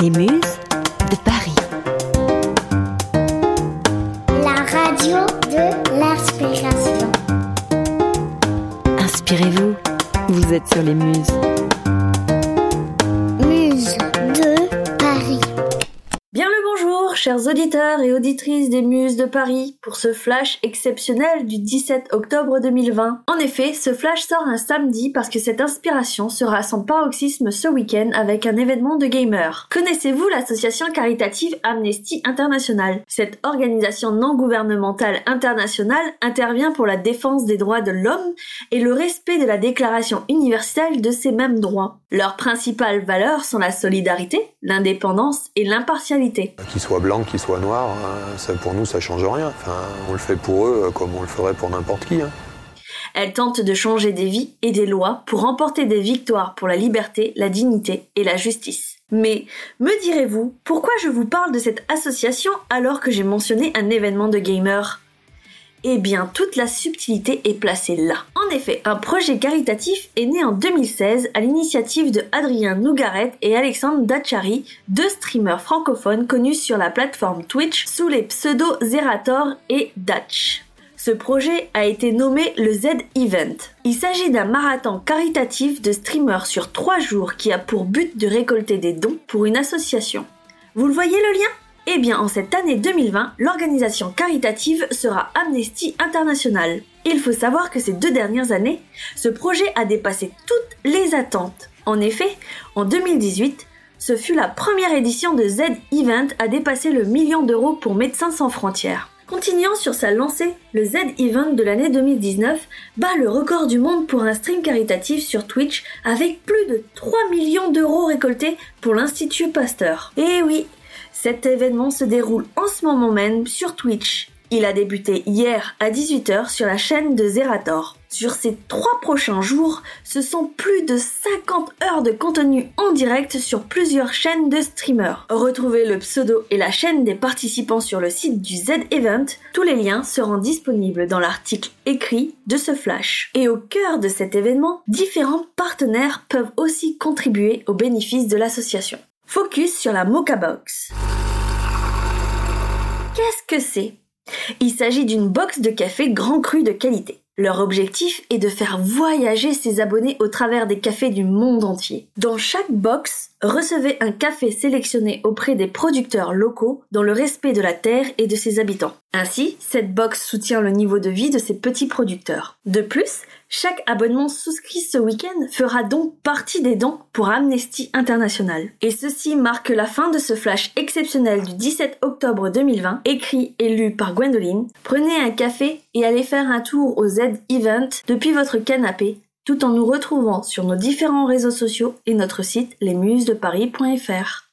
Les Muses de Paris. La radio de l'inspiration. Inspirez-vous, vous êtes sur les Muses. Chers auditeurs et auditrices des Muses de Paris, pour ce flash exceptionnel du 17 octobre 2020. En effet, ce flash sort un samedi parce que cette inspiration sera à son paroxysme ce week-end avec un événement de gamers. Connaissez-vous l'association caritative Amnesty International? Cette organisation non gouvernementale internationale intervient pour la défense des droits de l'homme et le respect de la déclaration universelle de ces mêmes droits. Leurs principales valeurs sont la solidarité, l'indépendance et l'impartialité. Qu'ils soient noirs, hein, pour nous ça change rien. On le fait pour eux euh, comme on le ferait pour n'importe qui. hein. Elle tente de changer des vies et des lois pour remporter des victoires pour la liberté, la dignité et la justice. Mais, me direz-vous, pourquoi je vous parle de cette association alors que j'ai mentionné un événement de gamers eh bien, toute la subtilité est placée là. En effet, un projet caritatif est né en 2016 à l'initiative de Adrien Nougaret et Alexandre Dachary, deux streamers francophones connus sur la plateforme Twitch sous les pseudos Zerator et Dutch. Ce projet a été nommé le Z-Event. Il s'agit d'un marathon caritatif de streamers sur trois jours qui a pour but de récolter des dons pour une association. Vous le voyez le lien? Eh bien, en cette année 2020, l'organisation caritative sera Amnesty International. Il faut savoir que ces deux dernières années, ce projet a dépassé toutes les attentes. En effet, en 2018, ce fut la première édition de Z-Event à dépasser le million d'euros pour Médecins sans frontières. Continuant sur sa lancée, le Z-Event de l'année 2019 bat le record du monde pour un stream caritatif sur Twitch avec plus de 3 millions d'euros récoltés pour l'Institut Pasteur. Et oui, cet événement se déroule en ce moment même sur Twitch. Il a débuté hier à 18h sur la chaîne de Zerator. Sur ces trois prochains jours, ce sont plus de 50 heures de contenu en direct sur plusieurs chaînes de streamers. Retrouvez le pseudo et la chaîne des participants sur le site du Z-Event. Tous les liens seront disponibles dans l'article écrit de ce flash. Et au cœur de cet événement, différents partenaires peuvent aussi contribuer aux bénéfices de l'association. Focus sur la Mocha Box. Qu'est-ce que c'est? Il s'agit d'une box de café grand cru de qualité. Leur objectif est de faire voyager ses abonnés au travers des cafés du monde entier. Dans chaque box, recevez un café sélectionné auprès des producteurs locaux dans le respect de la terre et de ses habitants. Ainsi, cette box soutient le niveau de vie de ces petits producteurs. De plus, chaque abonnement souscrit ce week-end fera donc partie des dons pour Amnesty International. Et ceci marque la fin de ce flash exceptionnel du 17 octobre 2020, écrit et lu par Gwendoline. Prenez un café et allez faire un tour au Z-Event depuis votre canapé, tout en nous retrouvant sur nos différents réseaux sociaux et notre site lesmusesdeparis.fr.